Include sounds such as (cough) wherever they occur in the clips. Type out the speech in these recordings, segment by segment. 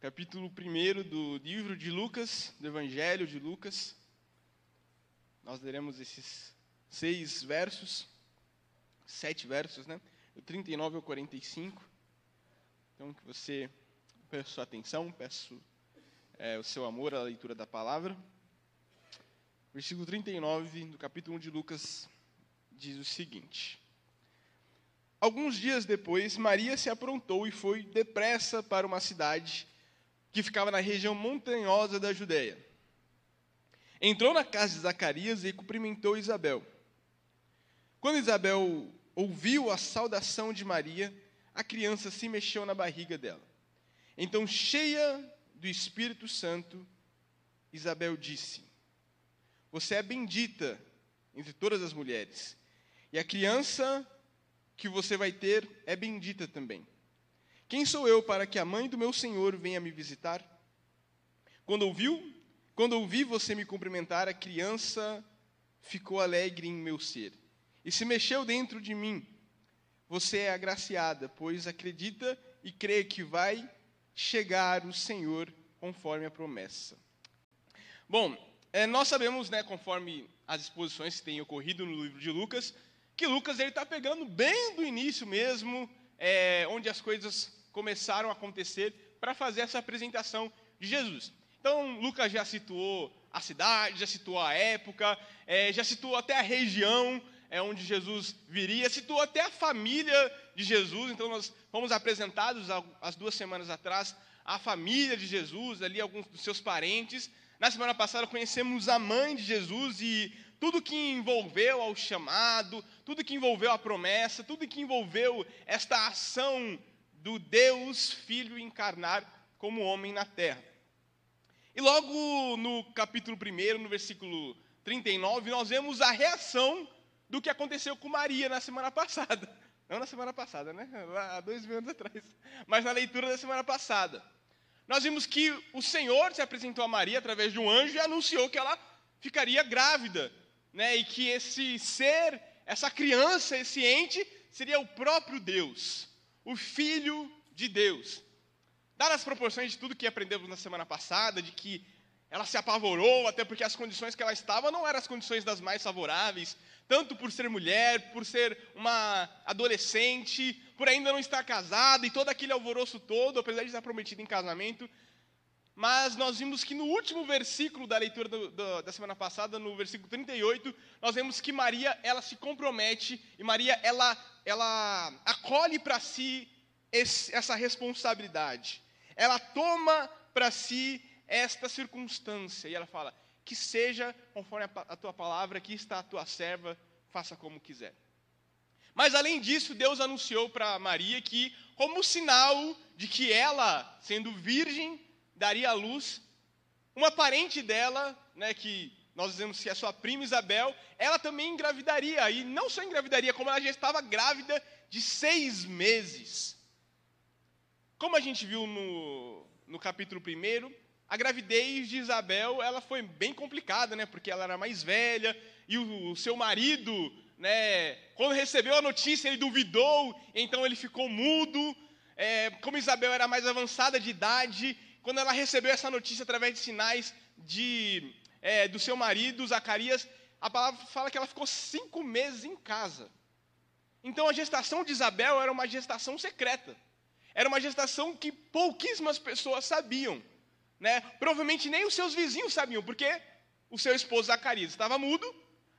capítulo 1 do livro de Lucas, do Evangelho de Lucas. Nós leremos esses seis versos, sete versos, né? Do 39 ao 45. Então, que você peço sua atenção, peço é, o seu amor à leitura da palavra. Versículo 39 do capítulo 1 de Lucas diz o seguinte: Alguns dias depois, Maria se aprontou e foi depressa para uma cidade que ficava na região montanhosa da Judéia. Entrou na casa de Zacarias e cumprimentou Isabel. Quando Isabel ouviu a saudação de Maria, a criança se mexeu na barriga dela. Então, cheia do Espírito Santo, Isabel disse: Você é bendita entre todas as mulheres, e a criança que você vai ter é bendita também. Quem sou eu para que a mãe do meu Senhor venha me visitar? Quando ouviu, quando ouvi você me cumprimentar, a criança ficou alegre em meu ser e se mexeu dentro de mim. Você é agraciada, pois acredita e crê que vai chegar o Senhor conforme a promessa. Bom, é, nós sabemos, né, conforme as exposições que têm ocorrido no livro de Lucas, que Lucas ele está pegando bem do início mesmo, é, onde as coisas começaram a acontecer para fazer essa apresentação de Jesus. Então, Lucas já situou a cidade, já situou a época, é, já situou até a região é, onde Jesus viria, situou até a família de Jesus. Então, nós fomos apresentados as duas semanas atrás a família de Jesus, ali alguns dos seus parentes. Na semana passada conhecemos a mãe de Jesus e tudo que envolveu ao chamado, tudo que envolveu a promessa, tudo que envolveu esta ação do Deus Filho encarnar como homem na terra. E logo no capítulo 1, no versículo 39, nós vemos a reação do que aconteceu com Maria na semana passada. (laughs) Não na semana passada, né? Há dois mil anos atrás. Mas na leitura da semana passada. Nós vimos que o Senhor se apresentou a Maria através de um anjo e anunciou que ela ficaria grávida. Né? E que esse ser, essa criança, esse ente, seria o próprio Deus o Filho de Deus. Dadas as proporções de tudo que aprendemos na semana passada, de que ela se apavorou, até porque as condições que ela estava não eram as condições das mais favoráveis, tanto por ser mulher, por ser uma adolescente, por ainda não estar casada e todo aquele alvoroço todo, apesar de estar prometida em casamento. Mas nós vimos que no último versículo da leitura do, do, da semana passada, no versículo 38, nós vemos que Maria, ela se compromete e Maria, ela, ela acolhe para si esse, essa responsabilidade. Ela toma para si esta circunstância e ela fala: que seja conforme a, a tua palavra, aqui está a tua serva, faça como quiser. Mas além disso, Deus anunciou para Maria que, como sinal de que ela, sendo virgem, daria à luz uma parente dela, né, que nós dizemos que é sua prima Isabel, ela também engravidaria, e não só engravidaria, como ela já estava grávida de seis meses. Como a gente viu no, no capítulo 1, a gravidez de Isabel ela foi bem complicada, né, porque ela era mais velha, e o, o seu marido, né, quando recebeu a notícia, ele duvidou, então ele ficou mudo. É, como Isabel era mais avançada de idade, quando ela recebeu essa notícia através de sinais de, é, do seu marido, Zacarias, a palavra fala que ela ficou cinco meses em casa. Então a gestação de Isabel era uma gestação secreta. Era uma gestação que pouquíssimas pessoas sabiam. Né? Provavelmente nem os seus vizinhos sabiam, porque o seu esposo Zacarias estava mudo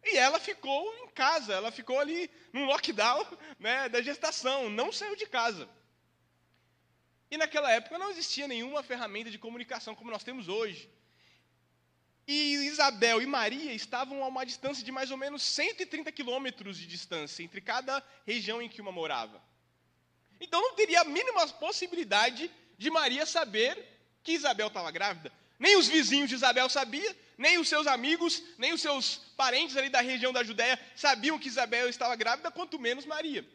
e ela ficou em casa, ela ficou ali num lockdown (laughs) né, da gestação, não saiu de casa. E naquela época não existia nenhuma ferramenta de comunicação como nós temos hoje. E Isabel e Maria estavam a uma distância de mais ou menos 130 quilômetros de distância entre cada região em que uma morava. Então não teria a mínima possibilidade de Maria saber que Isabel estava grávida. Nem os vizinhos de Isabel sabiam, nem os seus amigos, nem os seus parentes ali da região da Judéia sabiam que Isabel estava grávida, quanto menos Maria.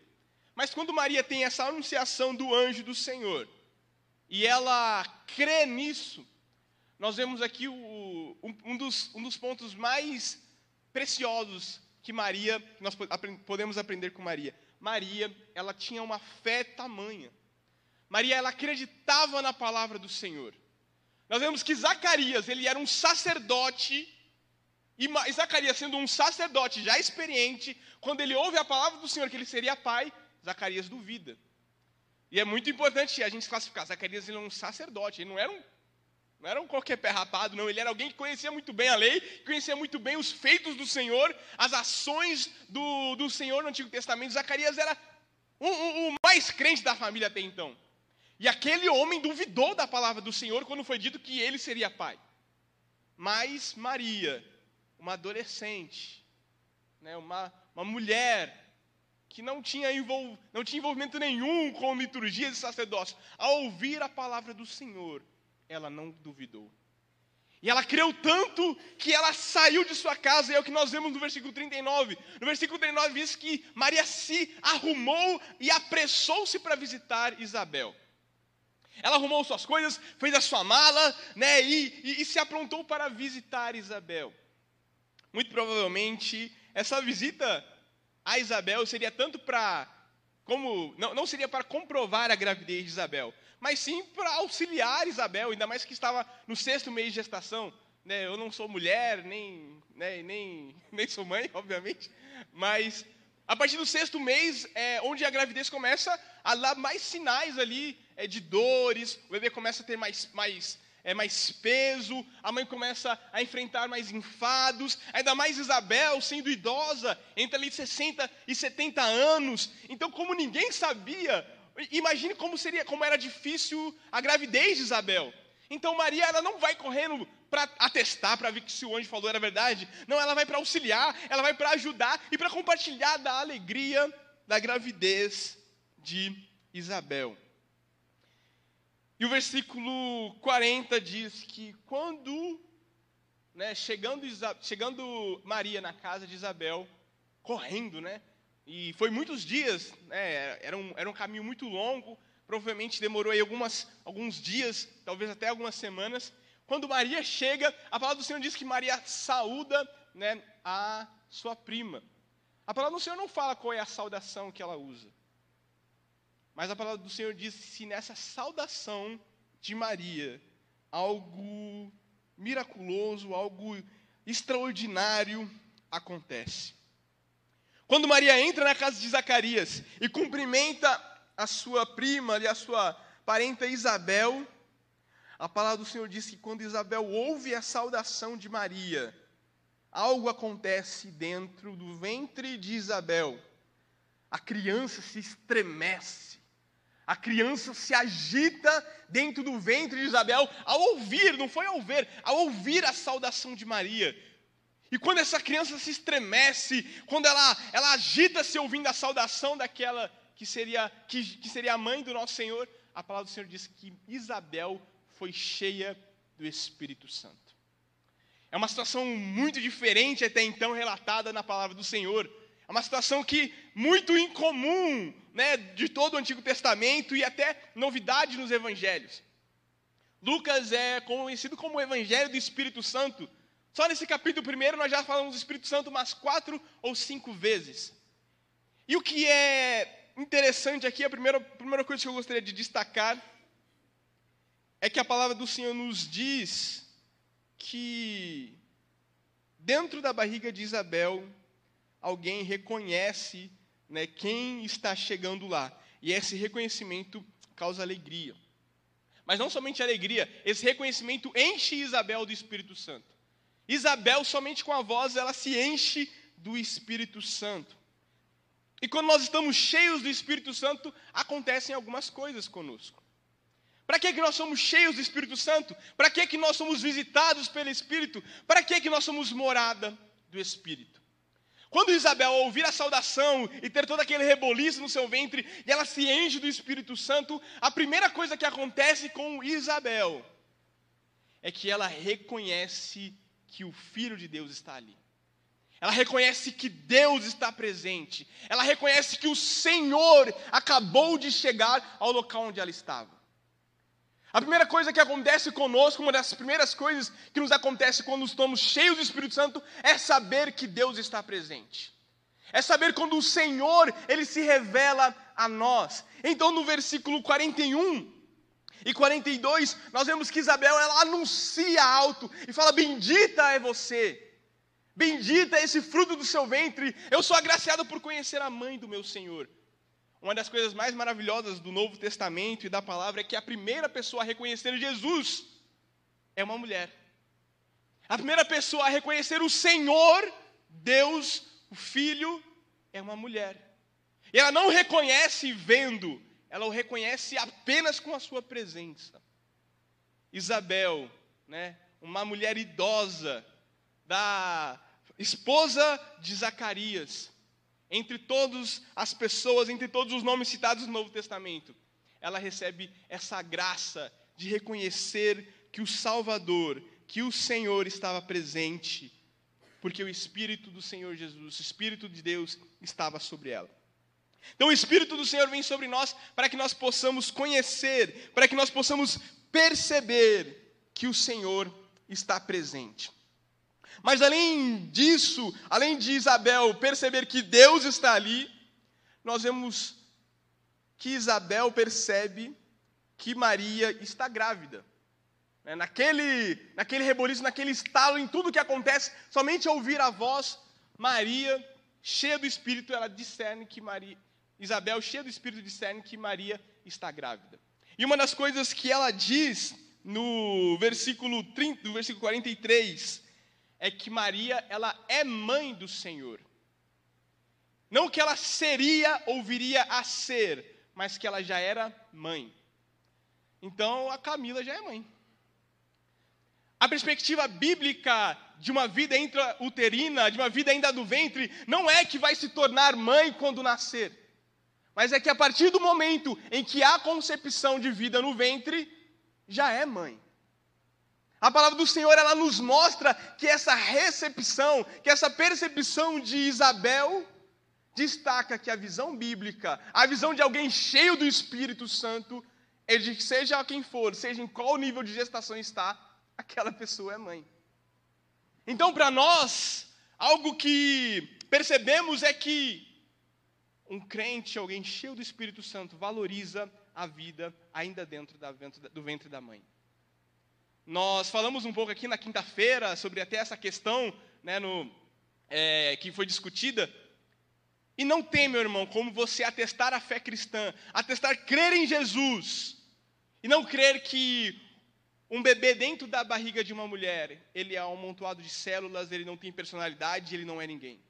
Mas quando Maria tem essa anunciação do anjo do Senhor, e ela crê nisso, nós vemos aqui o, um, dos, um dos pontos mais preciosos que Maria, que nós podemos aprender com Maria. Maria, ela tinha uma fé tamanha. Maria ela acreditava na palavra do Senhor. Nós vemos que Zacarias, ele era um sacerdote, e Zacarias sendo um sacerdote já experiente, quando ele ouve a palavra do Senhor que ele seria pai, Zacarias duvida. E é muito importante a gente classificar, Zacarias ele é um sacerdote, ele não era um não era um qualquer pé rapado, não. Ele era alguém que conhecia muito bem a lei, conhecia muito bem os feitos do Senhor, as ações do, do Senhor no Antigo Testamento. Zacarias era o, o, o mais crente da família até então. E aquele homem duvidou da palavra do Senhor quando foi dito que ele seria pai. Mas Maria, uma adolescente, né, uma, uma mulher que não tinha, envol, não tinha envolvimento nenhum com liturgia de sacerdócio, ao ouvir a palavra do Senhor, ela não duvidou. E ela creu tanto que ela saiu de sua casa, e é o que nós vemos no versículo 39. No versículo 39 diz que Maria se arrumou e apressou-se para visitar Isabel. Ela arrumou suas coisas, fez a sua mala, né, e, e, e se aprontou para visitar Isabel. Muito provavelmente, essa visita a Isabel seria tanto para como não, não seria para comprovar a gravidez de Isabel, mas sim para auxiliar Isabel, ainda mais que estava no sexto mês de gestação. Né, eu não sou mulher, nem, né, nem, (laughs) nem sou mãe, obviamente, mas a partir do sexto mês, é onde a gravidez começa a dar mais sinais ali é, de dores, o bebê começa a ter mais, mais, é, mais peso, a mãe começa a enfrentar mais enfados, ainda mais Isabel, sendo idosa, entre ali 60 e 70 anos. Então, como ninguém sabia Imagine como seria, como era difícil a gravidez de Isabel. Então Maria ela não vai correndo para atestar, para ver que se o anjo falou era verdade. Não, ela vai para auxiliar, ela vai para ajudar e para compartilhar da alegria da gravidez de Isabel. E o versículo 40 diz que quando, né, chegando, chegando Maria na casa de Isabel, correndo, né, e foi muitos dias, né, era, um, era um caminho muito longo, provavelmente demorou aí algumas, alguns dias, talvez até algumas semanas. Quando Maria chega, a palavra do Senhor diz que Maria saúda né, a sua prima. A palavra do Senhor não fala qual é a saudação que ela usa. Mas a palavra do Senhor diz se nessa saudação de Maria algo miraculoso, algo extraordinário acontece. Quando Maria entra na casa de Zacarias e cumprimenta a sua prima e a sua parenta Isabel, a palavra do Senhor diz que quando Isabel ouve a saudação de Maria, algo acontece dentro do ventre de Isabel. A criança se estremece, a criança se agita dentro do ventre de Isabel ao ouvir, não foi ao ver, ao ouvir a saudação de Maria. E quando essa criança se estremece, quando ela, ela agita-se ouvindo a saudação daquela que seria, que, que seria a mãe do nosso Senhor, a palavra do Senhor diz que Isabel foi cheia do Espírito Santo. É uma situação muito diferente até então relatada na palavra do Senhor. É uma situação que muito incomum, né, de todo o Antigo Testamento e até novidade nos Evangelhos. Lucas é conhecido como o Evangelho do Espírito Santo, só nesse capítulo primeiro nós já falamos do Espírito Santo umas quatro ou cinco vezes. E o que é interessante aqui, a primeira, a primeira coisa que eu gostaria de destacar, é que a palavra do Senhor nos diz que dentro da barriga de Isabel, alguém reconhece né, quem está chegando lá. E esse reconhecimento causa alegria. Mas não somente alegria, esse reconhecimento enche Isabel do Espírito Santo. Isabel, somente com a voz, ela se enche do Espírito Santo. E quando nós estamos cheios do Espírito Santo, acontecem algumas coisas conosco. Para que, que nós somos cheios do Espírito Santo? Para que, que nós somos visitados pelo Espírito? Para que, que nós somos morada do Espírito? Quando Isabel ouvir a saudação e ter todo aquele reboliço no seu ventre, e ela se enche do Espírito Santo, a primeira coisa que acontece com Isabel é que ela reconhece que o Filho de Deus está ali. Ela reconhece que Deus está presente. Ela reconhece que o Senhor acabou de chegar ao local onde ela estava. A primeira coisa que acontece conosco, uma das primeiras coisas que nos acontece quando estamos cheios do Espírito Santo, é saber que Deus está presente. É saber quando o Senhor, ele se revela a nós. Então, no versículo 41 e 42, nós vemos que Isabel ela anuncia alto e fala: Bendita é você, bendita é esse fruto do seu ventre. Eu sou agraciada por conhecer a mãe do meu Senhor. Uma das coisas mais maravilhosas do Novo Testamento e da palavra é que a primeira pessoa a reconhecer Jesus é uma mulher. A primeira pessoa a reconhecer o Senhor, Deus, o Filho, é uma mulher. E ela não reconhece vendo, ela o reconhece apenas com a sua presença. Isabel, né, uma mulher idosa, da esposa de Zacarias, entre todas as pessoas, entre todos os nomes citados no Novo Testamento, ela recebe essa graça de reconhecer que o Salvador, que o Senhor estava presente, porque o Espírito do Senhor Jesus, o Espírito de Deus estava sobre ela. Então o Espírito do Senhor vem sobre nós para que nós possamos conhecer, para que nós possamos perceber que o Senhor está presente. Mas além disso, além de Isabel perceber que Deus está ali, nós vemos que Isabel percebe que Maria está grávida. Né, naquele, naquele reboliço, naquele estalo, em tudo que acontece, somente ao ouvir a voz, Maria, cheia do Espírito, ela discerne que Maria, Isabel, cheia do Espírito, discerne que Maria está grávida. E uma das coisas que ela diz no versículo, 30, no versículo 43 é que Maria, ela é mãe do Senhor. Não que ela seria ou viria a ser, mas que ela já era mãe. Então a Camila já é mãe. A perspectiva bíblica de uma vida intrauterina, de uma vida ainda do ventre, não é que vai se tornar mãe quando nascer, mas é que a partir do momento em que há concepção de vida no ventre, já é mãe. A palavra do Senhor, ela nos mostra que essa recepção, que essa percepção de Isabel, destaca que a visão bíblica, a visão de alguém cheio do Espírito Santo, é de que seja quem for, seja em qual nível de gestação está, aquela pessoa é mãe. Então, para nós, algo que percebemos é que um crente, alguém cheio do Espírito Santo, valoriza a vida ainda dentro do ventre da mãe. Nós falamos um pouco aqui na quinta-feira sobre até essa questão né, no, é, que foi discutida. E não tem, meu irmão, como você atestar a fé cristã, atestar crer em Jesus, e não crer que um bebê dentro da barriga de uma mulher, ele é um amontoado de células, ele não tem personalidade, ele não é ninguém.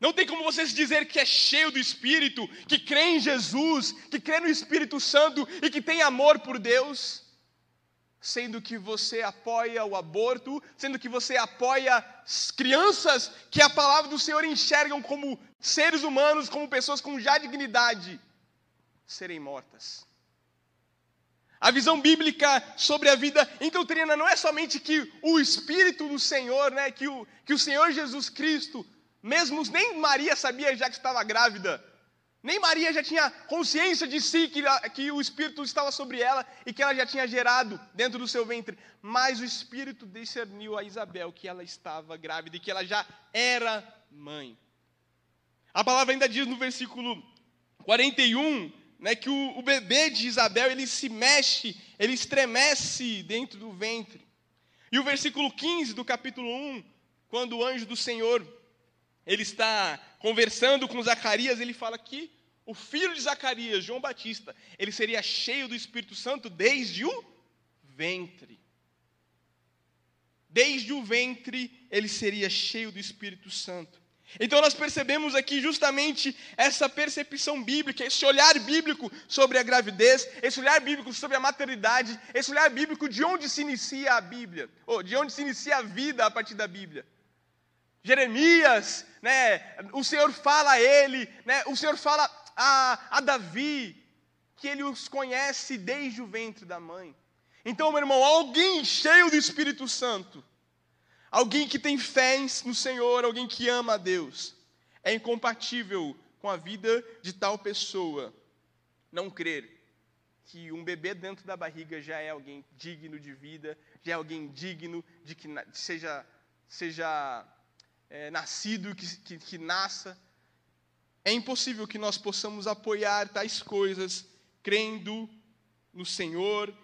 Não tem como você dizer que é cheio do Espírito, que crê em Jesus, que crê no Espírito Santo e que tem amor por Deus, sendo que você apoia o aborto, sendo que você apoia crianças que a palavra do Senhor enxergam como seres humanos, como pessoas com já dignidade, serem mortas. A visão bíblica sobre a vida intrauterina não é somente que o Espírito do Senhor, né, que, o, que o Senhor Jesus Cristo, mesmo nem Maria sabia já que estava grávida, nem Maria já tinha consciência de si que, que o Espírito estava sobre ela e que ela já tinha gerado dentro do seu ventre, mas o Espírito discerniu a Isabel que ela estava grávida e que ela já era mãe. A palavra ainda diz no versículo 41 né, que o, o bebê de Isabel ele se mexe, ele estremece dentro do ventre. E o versículo 15 do capítulo 1, quando o anjo do Senhor ele está conversando com Zacarias, ele fala que o filho de Zacarias, João Batista, ele seria cheio do Espírito Santo desde o ventre. Desde o ventre ele seria cheio do Espírito Santo. Então nós percebemos aqui justamente essa percepção bíblica, esse olhar bíblico sobre a gravidez, esse olhar bíblico sobre a maternidade, esse olhar bíblico de onde se inicia a Bíblia, ou de onde se inicia a vida a partir da Bíblia. Jeremias, né, o Senhor fala a ele, né, o Senhor fala a, a Davi, que ele os conhece desde o ventre da mãe. Então, meu irmão, alguém cheio do Espírito Santo, Alguém que tem fé no Senhor, alguém que ama a Deus, é incompatível com a vida de tal pessoa não crer que um bebê dentro da barriga já é alguém digno de vida, já é alguém digno de que seja, seja é, nascido, que, que, que nasça. é impossível que nós possamos apoiar tais coisas crendo no Senhor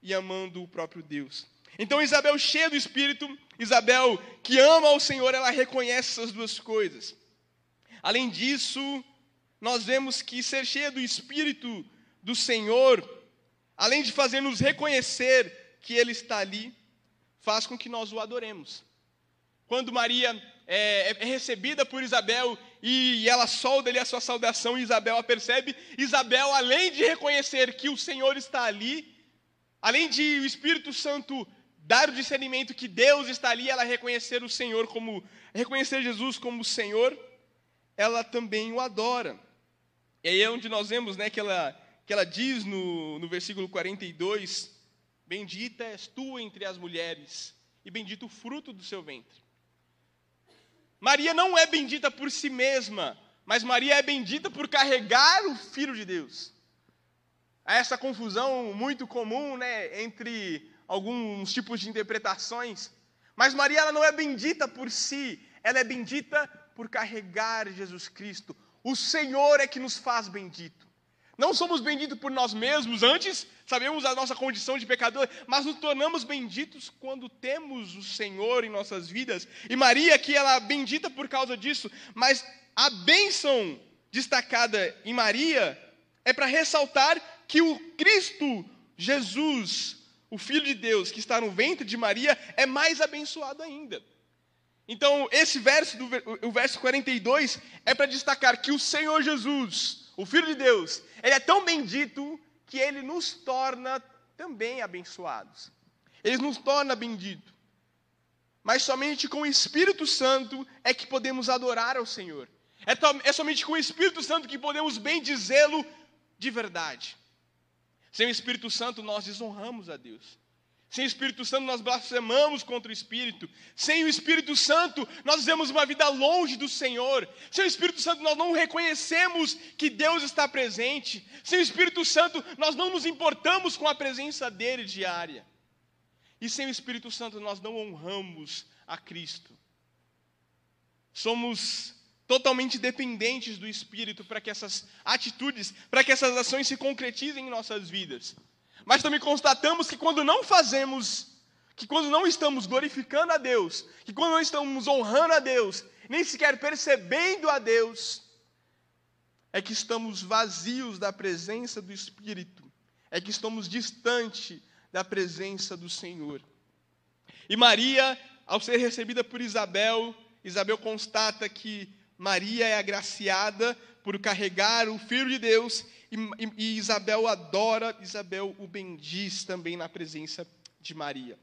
e amando o próprio Deus. Então, Isabel, cheia do Espírito, Isabel, que ama ao Senhor, ela reconhece essas duas coisas. Além disso, nós vemos que ser cheia do Espírito do Senhor, além de fazer-nos reconhecer que Ele está ali, faz com que nós o adoremos. Quando Maria é, é recebida por Isabel e ela solda ali a sua saudação e Isabel a percebe, Isabel, além de reconhecer que o Senhor está ali, além de o Espírito Santo dar o discernimento que Deus está ali, ela reconhecer o Senhor como, reconhecer Jesus como Senhor, ela também o adora. E aí é onde nós vemos né, que, ela, que ela diz no, no versículo 42, Bendita és tu entre as mulheres, e bendito o fruto do seu ventre. Maria não é bendita por si mesma, mas Maria é bendita por carregar o Filho de Deus. Há essa confusão muito comum né, entre alguns tipos de interpretações, mas Maria ela não é bendita por si, ela é bendita por carregar Jesus Cristo. O Senhor é que nos faz bendito. Não somos benditos por nós mesmos, antes sabemos a nossa condição de pecador, mas nos tornamos benditos quando temos o Senhor em nossas vidas. E Maria, que ela é bendita por causa disso, mas a bênção destacada em Maria é para ressaltar que o Cristo Jesus, o Filho de Deus, que está no ventre de Maria, é mais abençoado ainda. Então, esse verso, do, o verso 42, é para destacar que o Senhor Jesus, o Filho de Deus, ele é tão bendito que ele nos torna também abençoados. Ele nos torna bendito. Mas somente com o Espírito Santo é que podemos adorar ao Senhor. É, é somente com o Espírito Santo que podemos bendizê-lo de verdade. Sem o Espírito Santo, nós desonramos a Deus. Sem o Espírito Santo, nós blasfemamos contra o Espírito. Sem o Espírito Santo, nós vivemos uma vida longe do Senhor. Sem o Espírito Santo, nós não reconhecemos que Deus está presente. Sem o Espírito Santo, nós não nos importamos com a presença dele diária. E sem o Espírito Santo, nós não honramos a Cristo. Somos totalmente dependentes do Espírito para que essas atitudes, para que essas ações se concretizem em nossas vidas. Mas também constatamos que quando não fazemos, que quando não estamos glorificando a Deus, que quando não estamos honrando a Deus, nem sequer percebendo a Deus, é que estamos vazios da presença do Espírito, é que estamos distante da presença do Senhor. E Maria, ao ser recebida por Isabel, Isabel constata que Maria é agraciada por carregar o Filho de Deus e, Isabel adora, Isabel o bendiz também na presença de Maria.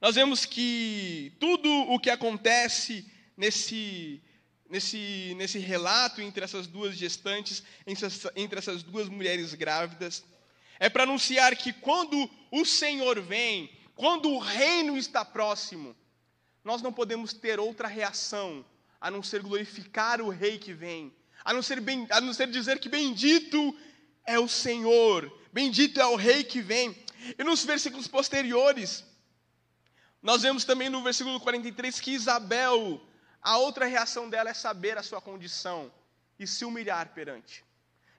Nós vemos que tudo o que acontece nesse, nesse, nesse relato entre essas duas gestantes, entre essas duas mulheres grávidas, é para anunciar que quando o Senhor vem, quando o reino está próximo, nós não podemos ter outra reação a não ser glorificar o Rei que vem, a não ser, a não ser dizer que bendito é o Senhor, bendito é o Rei que vem. E nos versículos posteriores, nós vemos também no versículo 43 que Isabel, a outra reação dela é saber a sua condição e se humilhar perante.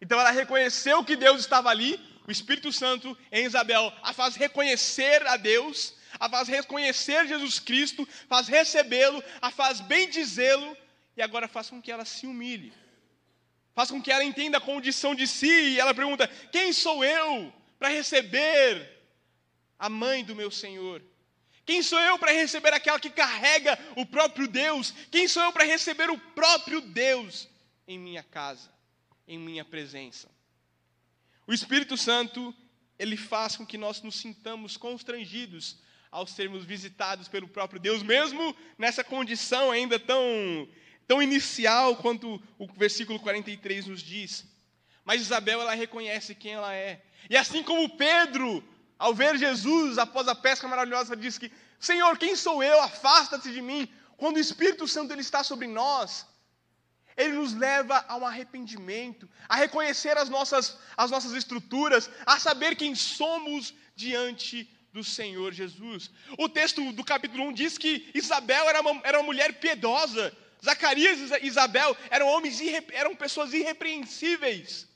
Então ela reconheceu que Deus estava ali, o Espírito Santo em Isabel a faz reconhecer a Deus, a faz reconhecer Jesus Cristo, faz recebê-lo, a faz bendizê-lo e agora faz com que ela se humilhe faz com que ela entenda a condição de si e ela pergunta: quem sou eu para receber a mãe do meu Senhor? Quem sou eu para receber aquela que carrega o próprio Deus? Quem sou eu para receber o próprio Deus em minha casa, em minha presença? O Espírito Santo, ele faz com que nós nos sintamos constrangidos ao sermos visitados pelo próprio Deus, mesmo nessa condição ainda tão tão inicial quanto o versículo 43 nos diz. Mas Isabel, ela reconhece quem ela é. E assim como Pedro, ao ver Jesus após a pesca maravilhosa, diz que: Senhor, quem sou eu? Afasta-te de mim. Quando o Espírito Santo ele está sobre nós, ele nos leva a um arrependimento, a reconhecer as nossas, as nossas estruturas, a saber quem somos diante do Senhor Jesus. O texto do capítulo 1 diz que Isabel era uma, era uma mulher piedosa, Zacarias e Isabel eram homens eram pessoas irrepreensíveis.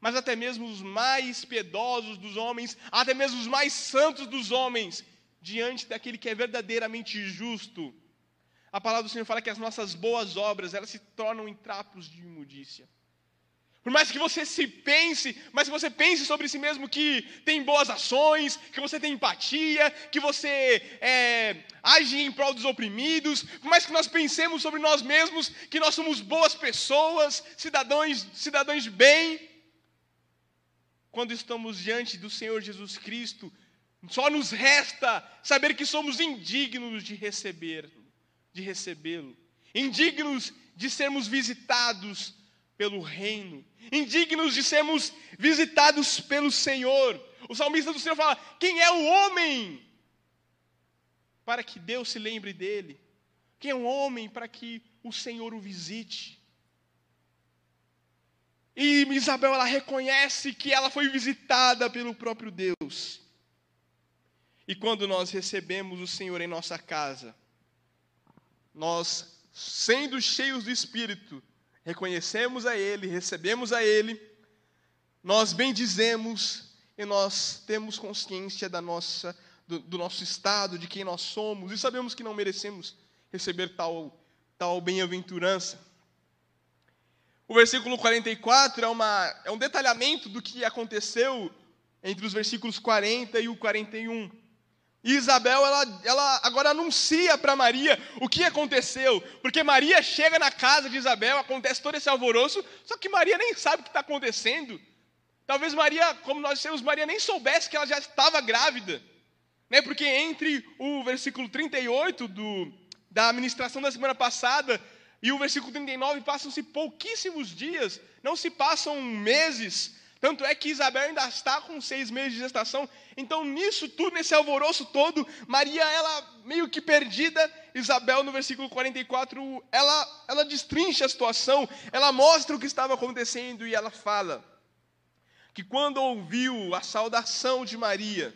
Mas até mesmo os mais piedosos dos homens, até mesmo os mais santos dos homens, diante daquele que é verdadeiramente justo, a palavra do Senhor fala que as nossas boas obras, elas se tornam em trapos de imundícia. Por mais que você se pense, mas que você pense sobre si mesmo que tem boas ações, que você tem empatia, que você é, age em prol dos oprimidos, por mais que nós pensemos sobre nós mesmos que nós somos boas pessoas, cidadãos, cidadãos de bem, quando estamos diante do Senhor Jesus Cristo, só nos resta saber que somos indignos de receber, de recebê-lo, indignos de sermos visitados pelo reino, indignos de sermos visitados pelo Senhor. O salmista do Senhor fala: Quem é o homem para que Deus se lembre dele? Quem é o homem para que o Senhor o visite? E Isabel ela reconhece que ela foi visitada pelo próprio Deus. E quando nós recebemos o Senhor em nossa casa, nós, sendo cheios do Espírito, reconhecemos a Ele, recebemos a Ele, nós bendizemos e nós temos consciência da nossa, do, do nosso estado, de quem nós somos, e sabemos que não merecemos receber tal, tal bem-aventurança. O versículo 44 é, uma, é um detalhamento do que aconteceu entre os versículos 40 e o 41. E Isabel, ela, ela agora anuncia para Maria o que aconteceu, porque Maria chega na casa de Isabel, acontece todo esse alvoroço, só que Maria nem sabe o que está acontecendo. Talvez Maria, como nós dissemos, Maria nem soubesse que ela já estava grávida, né? porque entre o versículo 38 do, da administração da semana passada e o versículo 39 passam-se pouquíssimos dias, não se passam meses, tanto é que Isabel ainda está com seis meses de gestação. Então, nisso tudo, nesse alvoroço todo, Maria, ela meio que perdida. Isabel, no versículo 44, ela, ela destrincha a situação, ela mostra o que estava acontecendo e ela fala que quando ouviu a saudação de Maria,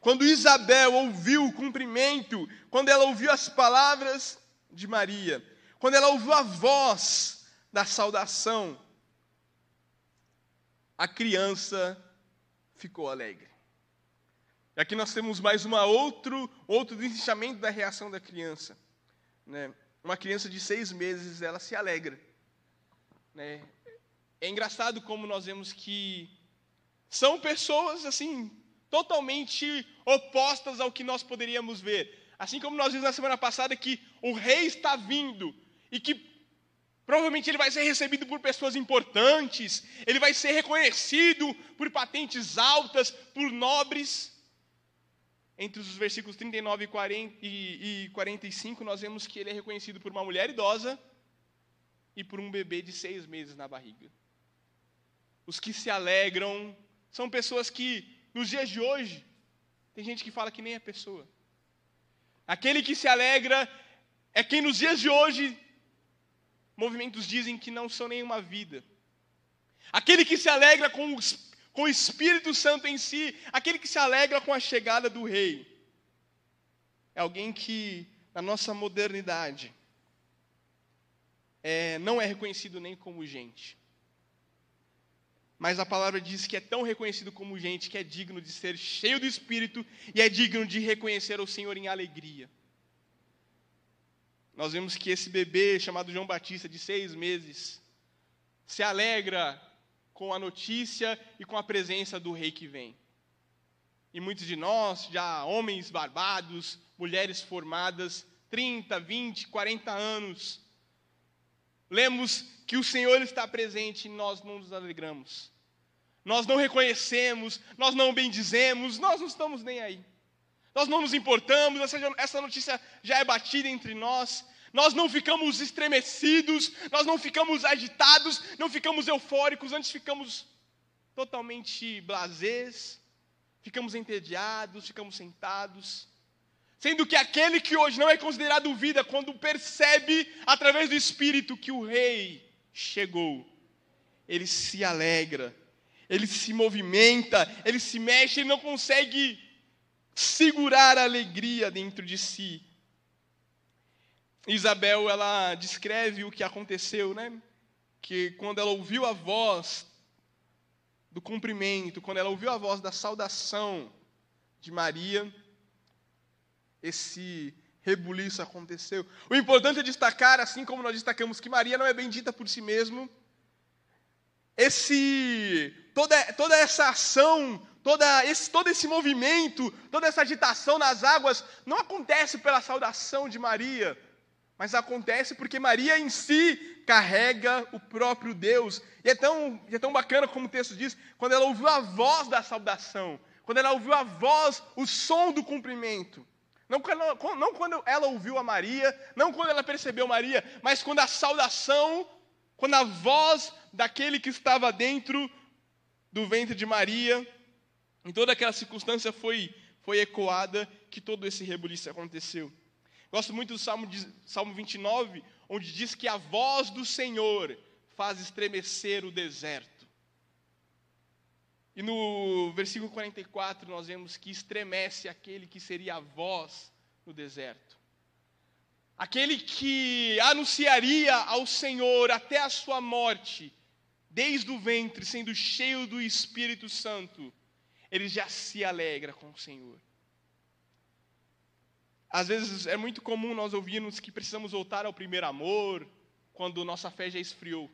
quando Isabel ouviu o cumprimento, quando ela ouviu as palavras de Maria, quando ela ouviu a voz da saudação, a criança ficou alegre. E aqui nós temos mais uma outro outro deslizamento da reação da criança. Né? Uma criança de seis meses, ela se alegra. Né? É engraçado como nós vemos que são pessoas assim totalmente opostas ao que nós poderíamos ver. Assim como nós vimos na semana passada que o rei está vindo e que Provavelmente ele vai ser recebido por pessoas importantes, ele vai ser reconhecido por patentes altas, por nobres. Entre os versículos 39 e, 40, e 45, nós vemos que ele é reconhecido por uma mulher idosa e por um bebê de seis meses na barriga. Os que se alegram são pessoas que, nos dias de hoje, tem gente que fala que nem é pessoa. Aquele que se alegra é quem nos dias de hoje movimentos dizem que não são nenhuma vida. Aquele que se alegra com, com o Espírito Santo em si, aquele que se alegra com a chegada do Rei, é alguém que, na nossa modernidade, é, não é reconhecido nem como gente. Mas a palavra diz que é tão reconhecido como gente que é digno de ser cheio do Espírito e é digno de reconhecer o Senhor em alegria nós vemos que esse bebê chamado João Batista, de seis meses, se alegra com a notícia e com a presença do rei que vem. E muitos de nós, já homens barbados, mulheres formadas, 30, 20, 40 anos, lemos que o Senhor está presente e nós não nos alegramos. Nós não reconhecemos, nós não bendizemos, nós não estamos nem aí. Nós não nos importamos, essa notícia já é batida entre nós. Nós não ficamos estremecidos, nós não ficamos agitados, não ficamos eufóricos, antes ficamos totalmente blasés, ficamos entediados, ficamos sentados. Sendo que aquele que hoje não é considerado vida, quando percebe através do Espírito que o Rei chegou, ele se alegra, ele se movimenta, ele se mexe, ele não consegue segurar a alegria dentro de si. Isabel, ela descreve o que aconteceu, né? Que quando ela ouviu a voz do cumprimento, quando ela ouviu a voz da saudação de Maria, esse rebuliço aconteceu. O importante é destacar, assim como nós destacamos que Maria não é bendita por si mesmo, esse toda, toda essa ação, toda esse, todo esse movimento, toda essa agitação nas águas não acontece pela saudação de Maria, mas acontece porque Maria em si carrega o próprio Deus. E é tão, é tão bacana como o texto diz, quando ela ouviu a voz da saudação, quando ela ouviu a voz, o som do cumprimento. Não quando, não quando ela ouviu a Maria, não quando ela percebeu Maria, mas quando a saudação, quando a voz daquele que estava dentro do ventre de Maria, em toda aquela circunstância foi, foi ecoada que todo esse rebuliço aconteceu. Gosto muito do Salmo, Salmo 29, onde diz que a voz do Senhor faz estremecer o deserto. E no versículo 44 nós vemos que estremece aquele que seria a voz no deserto. Aquele que anunciaria ao Senhor até a sua morte, desde o ventre, sendo cheio do Espírito Santo, ele já se alegra com o Senhor. Às vezes é muito comum nós ouvirmos que precisamos voltar ao primeiro amor, quando nossa fé já esfriou.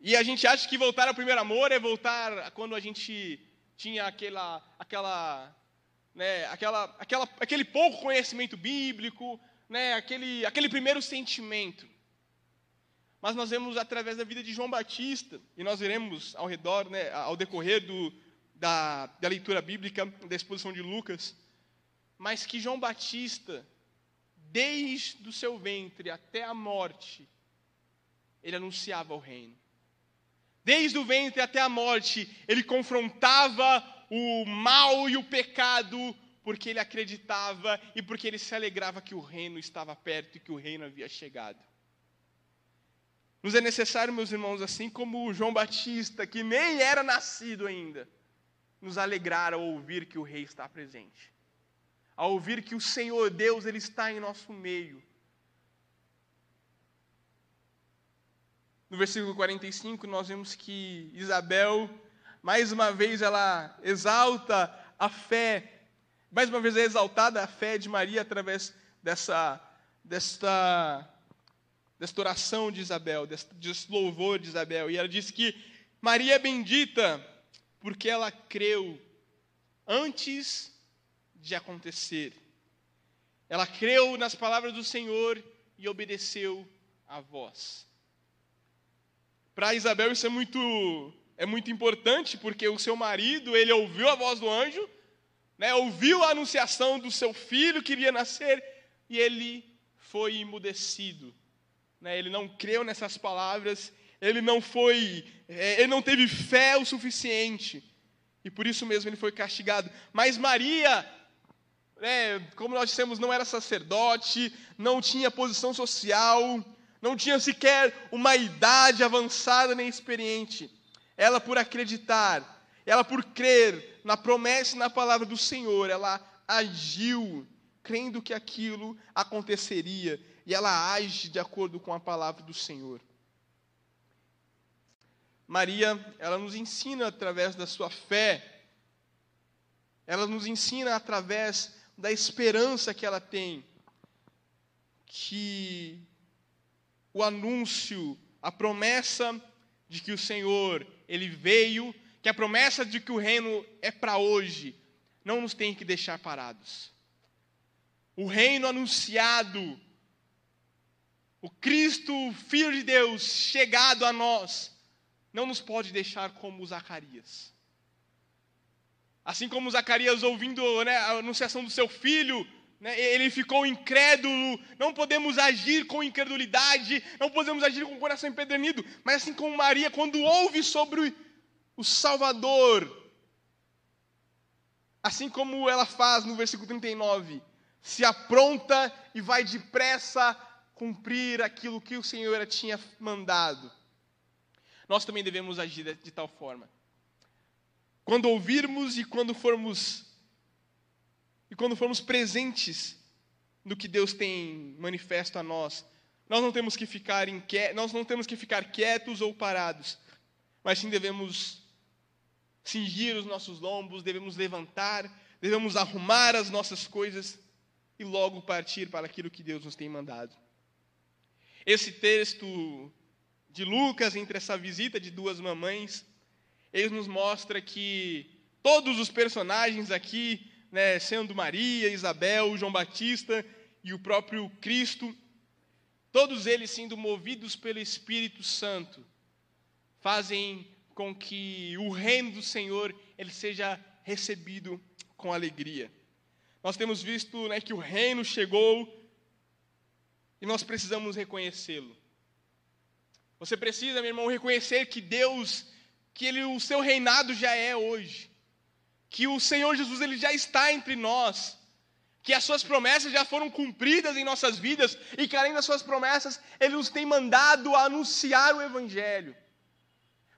E a gente acha que voltar ao primeiro amor é voltar quando a gente tinha aquela, aquela, né, aquela, aquela, aquele pouco conhecimento bíblico, né, aquele, aquele primeiro sentimento. Mas nós vemos através da vida de João Batista, e nós veremos ao redor, né, ao decorrer do, da, da leitura bíblica, da exposição de Lucas, mas que João Batista, desde o seu ventre até a morte, ele anunciava o reino. Desde o ventre até a morte, ele confrontava o mal e o pecado, porque ele acreditava e porque ele se alegrava que o reino estava perto e que o reino havia chegado. Nos é necessário, meus irmãos, assim como João Batista, que nem era nascido ainda, nos alegrar ao ouvir que o rei está presente a ouvir que o Senhor Deus ele está em nosso meio. No versículo 45 nós vemos que Isabel mais uma vez ela exalta a fé, mais uma vez é exaltada a fé de Maria através dessa desta desta oração de Isabel, deste, louvor de Isabel. E ela diz que Maria é bendita porque ela creu antes de acontecer. Ela creu nas palavras do Senhor e obedeceu à voz. Para Isabel isso é muito é muito importante porque o seu marido ele ouviu a voz do anjo, né, ouviu a anunciação do seu filho que iria nascer e ele foi imudecido. Né, ele não creu nessas palavras, ele não foi, é, ele não teve fé o suficiente e por isso mesmo ele foi castigado. Mas Maria é, como nós dissemos, não era sacerdote, não tinha posição social, não tinha sequer uma idade avançada nem experiente. Ela, por acreditar, ela, por crer na promessa e na palavra do Senhor, ela agiu crendo que aquilo aconteceria e ela age de acordo com a palavra do Senhor. Maria, ela nos ensina através da sua fé, ela nos ensina através da esperança que ela tem, que o anúncio, a promessa de que o Senhor, ele veio, que a promessa de que o reino é para hoje, não nos tem que deixar parados. O reino anunciado, o Cristo, Filho de Deus, chegado a nós, não nos pode deixar como Zacarias. Assim como Zacarias ouvindo né, a anunciação do seu filho, né, ele ficou incrédulo. Não podemos agir com incredulidade, não podemos agir com o coração empedernido. Mas assim como Maria, quando ouve sobre o Salvador, assim como ela faz no versículo 39, se apronta e vai depressa cumprir aquilo que o Senhor tinha mandado. Nós também devemos agir de, de tal forma. Quando ouvirmos e quando formos e quando formos presentes no que Deus tem manifesto a nós. Nós não temos que ficar inquietos, nós não temos que ficar quietos ou parados, mas sim devemos cingir os nossos lombos, devemos levantar, devemos arrumar as nossas coisas e logo partir para aquilo que Deus nos tem mandado. Esse texto de Lucas, entre essa visita de duas mamães, ele nos mostra que todos os personagens aqui, né, sendo Maria, Isabel, João Batista e o próprio Cristo, todos eles sendo movidos pelo Espírito Santo, fazem com que o reino do Senhor ele seja recebido com alegria. Nós temos visto né, que o reino chegou e nós precisamos reconhecê-lo. Você precisa, meu irmão, reconhecer que Deus, que ele, o seu reinado já é hoje, que o Senhor Jesus ele já está entre nós, que as suas promessas já foram cumpridas em nossas vidas e que além das suas promessas, ele nos tem mandado anunciar o evangelho.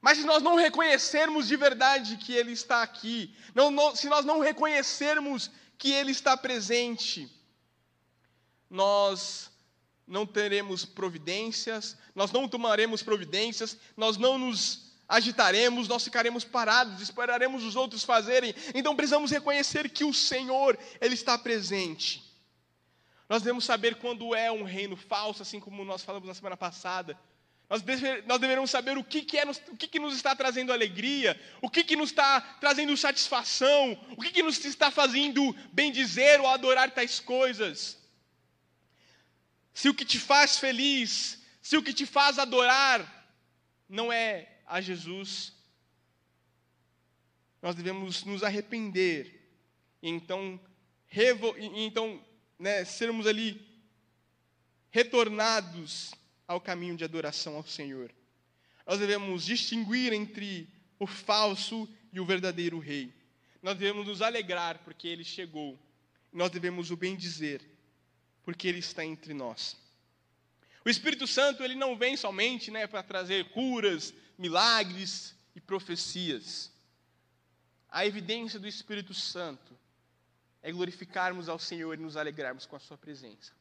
Mas se nós não reconhecermos de verdade que ele está aqui, não, não, se nós não reconhecermos que ele está presente, nós não teremos providências, nós não tomaremos providências, nós não nos agitaremos, nós ficaremos parados, esperaremos os outros fazerem. Então precisamos reconhecer que o Senhor, Ele está presente. Nós devemos saber quando é um reino falso, assim como nós falamos na semana passada. Nós, deve, nós deveremos saber o que, que é, o que, que nos está trazendo alegria, o que, que nos está trazendo satisfação, o que, que nos está fazendo bem dizer ou adorar tais coisas se o que te faz feliz, se o que te faz adorar não é a Jesus, nós devemos nos arrepender e então, revo, e então né, sermos ali retornados ao caminho de adoração ao Senhor. Nós devemos distinguir entre o falso e o verdadeiro rei. Nós devemos nos alegrar porque ele chegou. Nós devemos o bem dizer porque Ele está entre nós. O Espírito Santo ele não vem somente né, para trazer curas, milagres e profecias. A evidência do Espírito Santo é glorificarmos ao Senhor e nos alegrarmos com a Sua presença.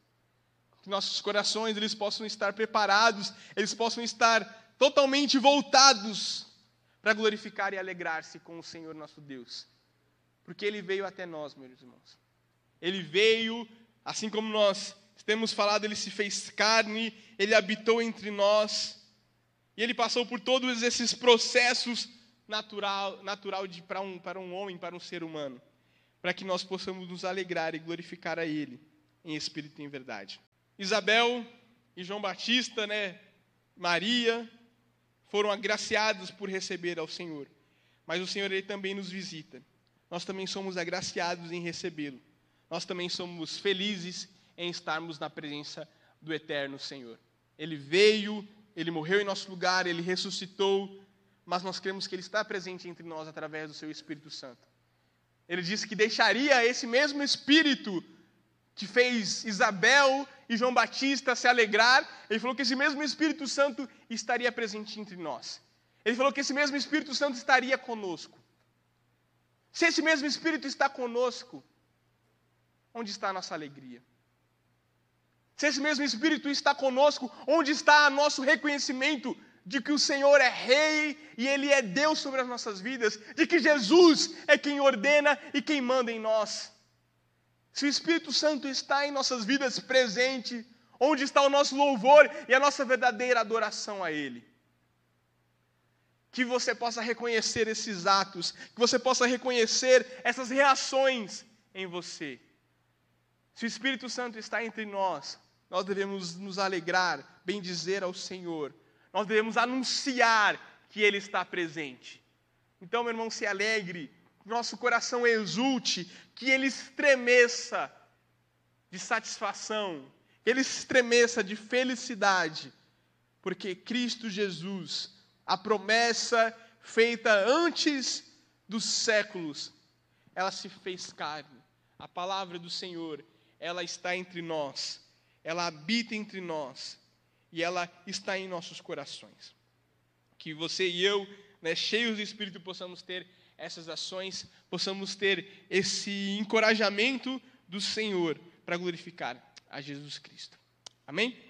Que nossos corações eles possam estar preparados, eles possam estar totalmente voltados para glorificar e alegrar-se com o Senhor nosso Deus. Porque Ele veio até nós, meus irmãos. Ele veio Assim como nós temos falado, ele se fez carne, ele habitou entre nós, e ele passou por todos esses processos natural, natural de, para, um, para um homem, para um ser humano, para que nós possamos nos alegrar e glorificar a Ele em espírito e em verdade. Isabel e João Batista, né, Maria, foram agraciados por receber ao Senhor, mas o Senhor ele também nos visita. Nós também somos agraciados em recebê-lo nós também somos felizes em estarmos na presença do eterno Senhor. Ele veio, ele morreu em nosso lugar, ele ressuscitou, mas nós cremos que ele está presente entre nós através do seu Espírito Santo. Ele disse que deixaria esse mesmo Espírito que fez Isabel e João Batista se alegrar, ele falou que esse mesmo Espírito Santo estaria presente entre nós. Ele falou que esse mesmo Espírito Santo estaria conosco. Se esse mesmo Espírito está conosco, onde está a nossa alegria? Se esse mesmo Espírito está conosco, onde está o nosso reconhecimento de que o Senhor é Rei e Ele é Deus sobre as nossas vidas, de que Jesus é quem ordena e quem manda em nós? Se o Espírito Santo está em nossas vidas presente, onde está o nosso louvor e a nossa verdadeira adoração a Ele? Que você possa reconhecer esses atos, que você possa reconhecer essas reações em você se o Espírito Santo está entre nós, nós devemos nos alegrar, bendizer ao Senhor. Nós devemos anunciar que Ele está presente. Então, meu irmão, se alegre, nosso coração exulte, que ele estremeça de satisfação, que ele estremeça de felicidade, porque Cristo Jesus, a promessa feita antes dos séculos, ela se fez carne. A palavra do Senhor ela está entre nós, ela habita entre nós e ela está em nossos corações. Que você e eu, né, cheios do Espírito, possamos ter essas ações, possamos ter esse encorajamento do Senhor para glorificar a Jesus Cristo. Amém?